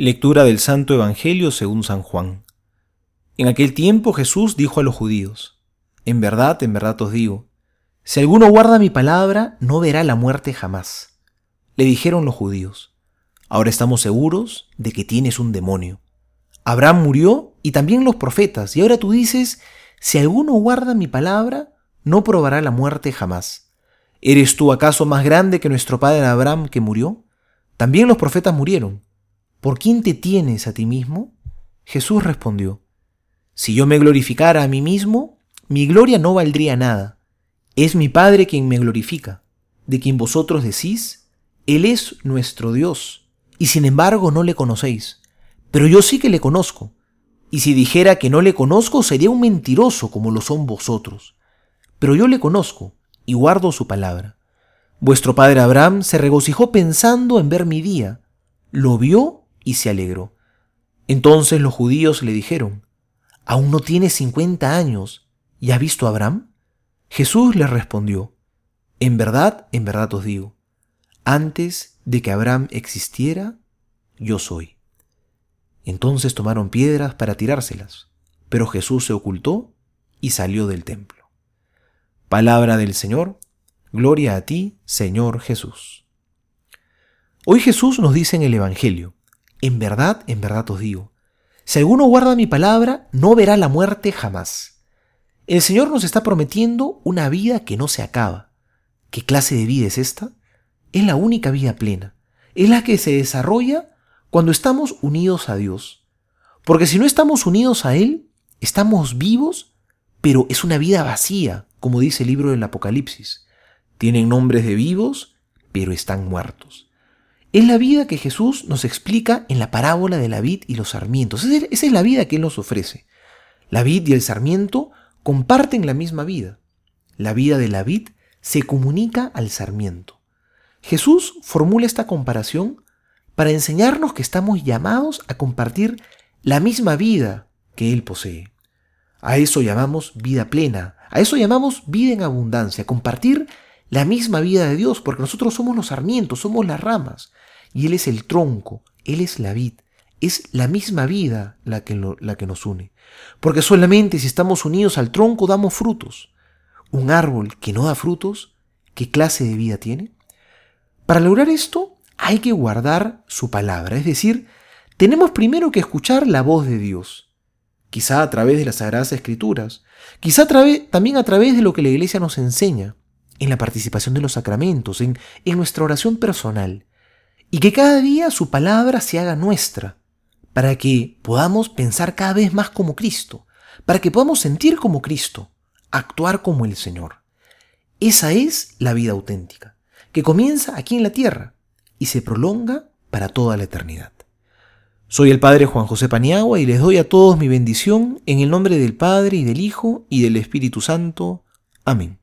Lectura del Santo Evangelio según San Juan. En aquel tiempo Jesús dijo a los judíos, En verdad, en verdad os digo, si alguno guarda mi palabra, no verá la muerte jamás. Le dijeron los judíos, Ahora estamos seguros de que tienes un demonio. Abraham murió y también los profetas, y ahora tú dices, si alguno guarda mi palabra, no probará la muerte jamás. ¿Eres tú acaso más grande que nuestro padre Abraham que murió? También los profetas murieron. ¿Por quién te tienes a ti mismo? Jesús respondió, Si yo me glorificara a mí mismo, mi gloria no valdría nada. Es mi Padre quien me glorifica, de quien vosotros decís, Él es nuestro Dios, y sin embargo no le conocéis. Pero yo sí que le conozco, y si dijera que no le conozco sería un mentiroso como lo son vosotros. Pero yo le conozco, y guardo su palabra. Vuestro padre Abraham se regocijó pensando en ver mi día. Lo vio y se alegró. Entonces los judíos le dijeron, ¿aún no tienes cincuenta años y has visto a Abraham? Jesús les respondió, en verdad, en verdad os digo, antes de que Abraham existiera, yo soy. Entonces tomaron piedras para tirárselas, pero Jesús se ocultó y salió del templo. Palabra del Señor, gloria a ti, Señor Jesús. Hoy Jesús nos dice en el Evangelio, en verdad, en verdad os digo, si alguno guarda mi palabra, no verá la muerte jamás. El Señor nos está prometiendo una vida que no se acaba. ¿Qué clase de vida es esta? Es la única vida plena. Es la que se desarrolla cuando estamos unidos a Dios. Porque si no estamos unidos a Él, estamos vivos, pero es una vida vacía, como dice el libro del Apocalipsis. Tienen nombres de vivos, pero están muertos. Es la vida que Jesús nos explica en la parábola de la vid y los sarmientos. Esa es la vida que Él nos ofrece. La vid y el sarmiento comparten la misma vida. La vida de la vid se comunica al sarmiento. Jesús formula esta comparación para enseñarnos que estamos llamados a compartir la misma vida que Él posee. A eso llamamos vida plena, a eso llamamos vida en abundancia, compartir la misma vida de Dios, porque nosotros somos los sarmientos, somos las ramas, y Él es el tronco, Él es la vid. Es la misma vida la que, la que nos une. Porque solamente si estamos unidos al tronco damos frutos. Un árbol que no da frutos, ¿qué clase de vida tiene? Para lograr esto hay que guardar su palabra, es decir, tenemos primero que escuchar la voz de Dios, quizá a través de las Sagradas Escrituras, quizá también a través de lo que la Iglesia nos enseña, en la participación de los sacramentos, en, en nuestra oración personal y que cada día su palabra se haga nuestra, para que podamos pensar cada vez más como Cristo, para que podamos sentir como Cristo, actuar como el Señor. Esa es la vida auténtica, que comienza aquí en la tierra y se prolonga para toda la eternidad. Soy el Padre Juan José Paniagua y les doy a todos mi bendición en el nombre del Padre y del Hijo y del Espíritu Santo. Amén.